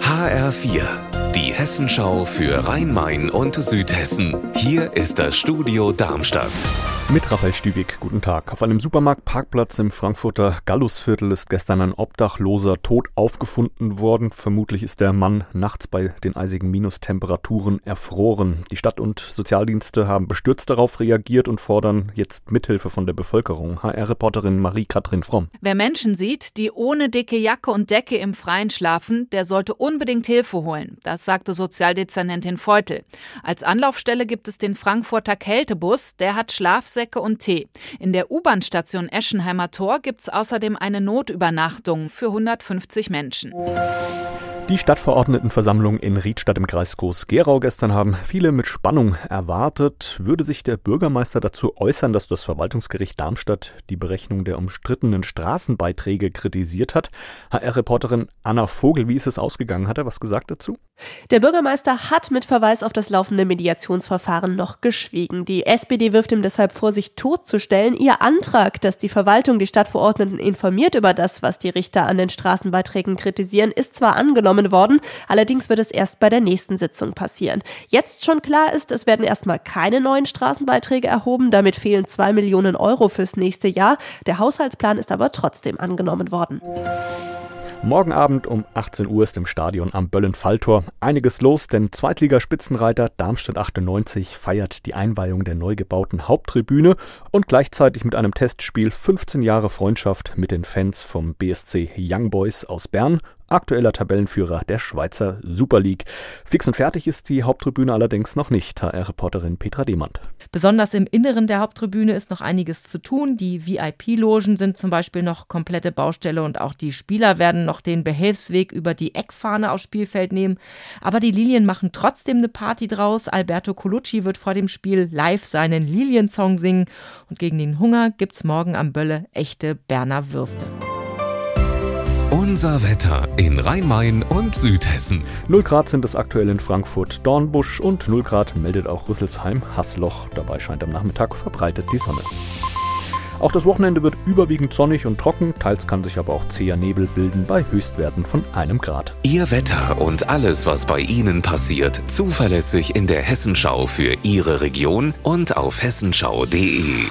HR4, die Hessenschau für Rhein-Main und Südhessen. Hier ist das Studio Darmstadt. Mit Raphael Stübig, guten Tag. Auf einem Supermarktparkplatz im Frankfurter Gallusviertel ist gestern ein Obdachloser tot aufgefunden worden. Vermutlich ist der Mann nachts bei den eisigen Minustemperaturen erfroren. Die Stadt- und Sozialdienste haben bestürzt darauf reagiert und fordern jetzt Mithilfe von der Bevölkerung. HR-Reporterin Marie-Kathrin Fromm. Wer Menschen sieht, die ohne dicke Jacke und Decke im Freien schlafen, der sollte unbedingt Hilfe holen. Das sagte Sozialdezernentin Feutel. Als Anlaufstelle gibt es den Frankfurter Kältebus. Der hat Schlaf Schlafsäcke und Tee. In der U-Bahn-Station Eschenheimer Tor gibt es außerdem eine Notübernachtung für 150 Menschen. Die Stadtverordnetenversammlung in Riedstadt im Kreis Groß-Gerau gestern haben viele mit Spannung erwartet. Würde sich der Bürgermeister dazu äußern, dass das Verwaltungsgericht Darmstadt die Berechnung der umstrittenen Straßenbeiträge kritisiert hat? HR-Reporterin Anna Vogel, wie ist es ausgegangen? Hat er was gesagt dazu? Der Bürgermeister hat mit Verweis auf das laufende Mediationsverfahren noch geschwiegen. Die SPD wirft ihm deshalb vor, sich totzustellen. Ihr Antrag, dass die Verwaltung die Stadtverordneten informiert über das, was die Richter an den Straßenbeiträgen kritisieren, ist zwar angenommen, worden. Allerdings wird es erst bei der nächsten Sitzung passieren. Jetzt schon klar ist, es werden erstmal keine neuen Straßenbeiträge erhoben. Damit fehlen zwei Millionen Euro fürs nächste Jahr. Der Haushaltsplan ist aber trotzdem angenommen worden. Morgen Abend um 18 Uhr ist im Stadion am Böllen-Falltor einiges los, denn Zweitligaspitzenreiter Darmstadt 98 feiert die Einweihung der neu gebauten Haupttribüne und gleichzeitig mit einem Testspiel 15 Jahre Freundschaft mit den Fans vom BSC Young Boys aus Bern aktueller Tabellenführer der Schweizer Super League. Fix und fertig ist die Haupttribüne allerdings noch nicht, HR-Reporterin Petra Demand. Besonders im Inneren der Haupttribüne ist noch einiges zu tun. Die VIP-Logen sind zum Beispiel noch komplette Baustelle und auch die Spieler werden noch den Behelfsweg über die Eckfahne aufs Spielfeld nehmen. Aber die Lilien machen trotzdem eine Party draus. Alberto Colucci wird vor dem Spiel live seinen Liliensong singen und gegen den Hunger gibt's morgen am Bölle echte Berner Würste. Unser Wetter in Rhein-Main und Südhessen. 0 Grad sind es aktuell in Frankfurt Dornbusch und 0 Grad meldet auch Rüsselsheim Hassloch. Dabei scheint am Nachmittag verbreitet die Sonne. Auch das Wochenende wird überwiegend sonnig und trocken, teils kann sich aber auch zäher Nebel bilden bei Höchstwerten von einem Grad. Ihr Wetter und alles, was bei Ihnen passiert, zuverlässig in der Hessenschau für Ihre Region und auf hessenschau.de.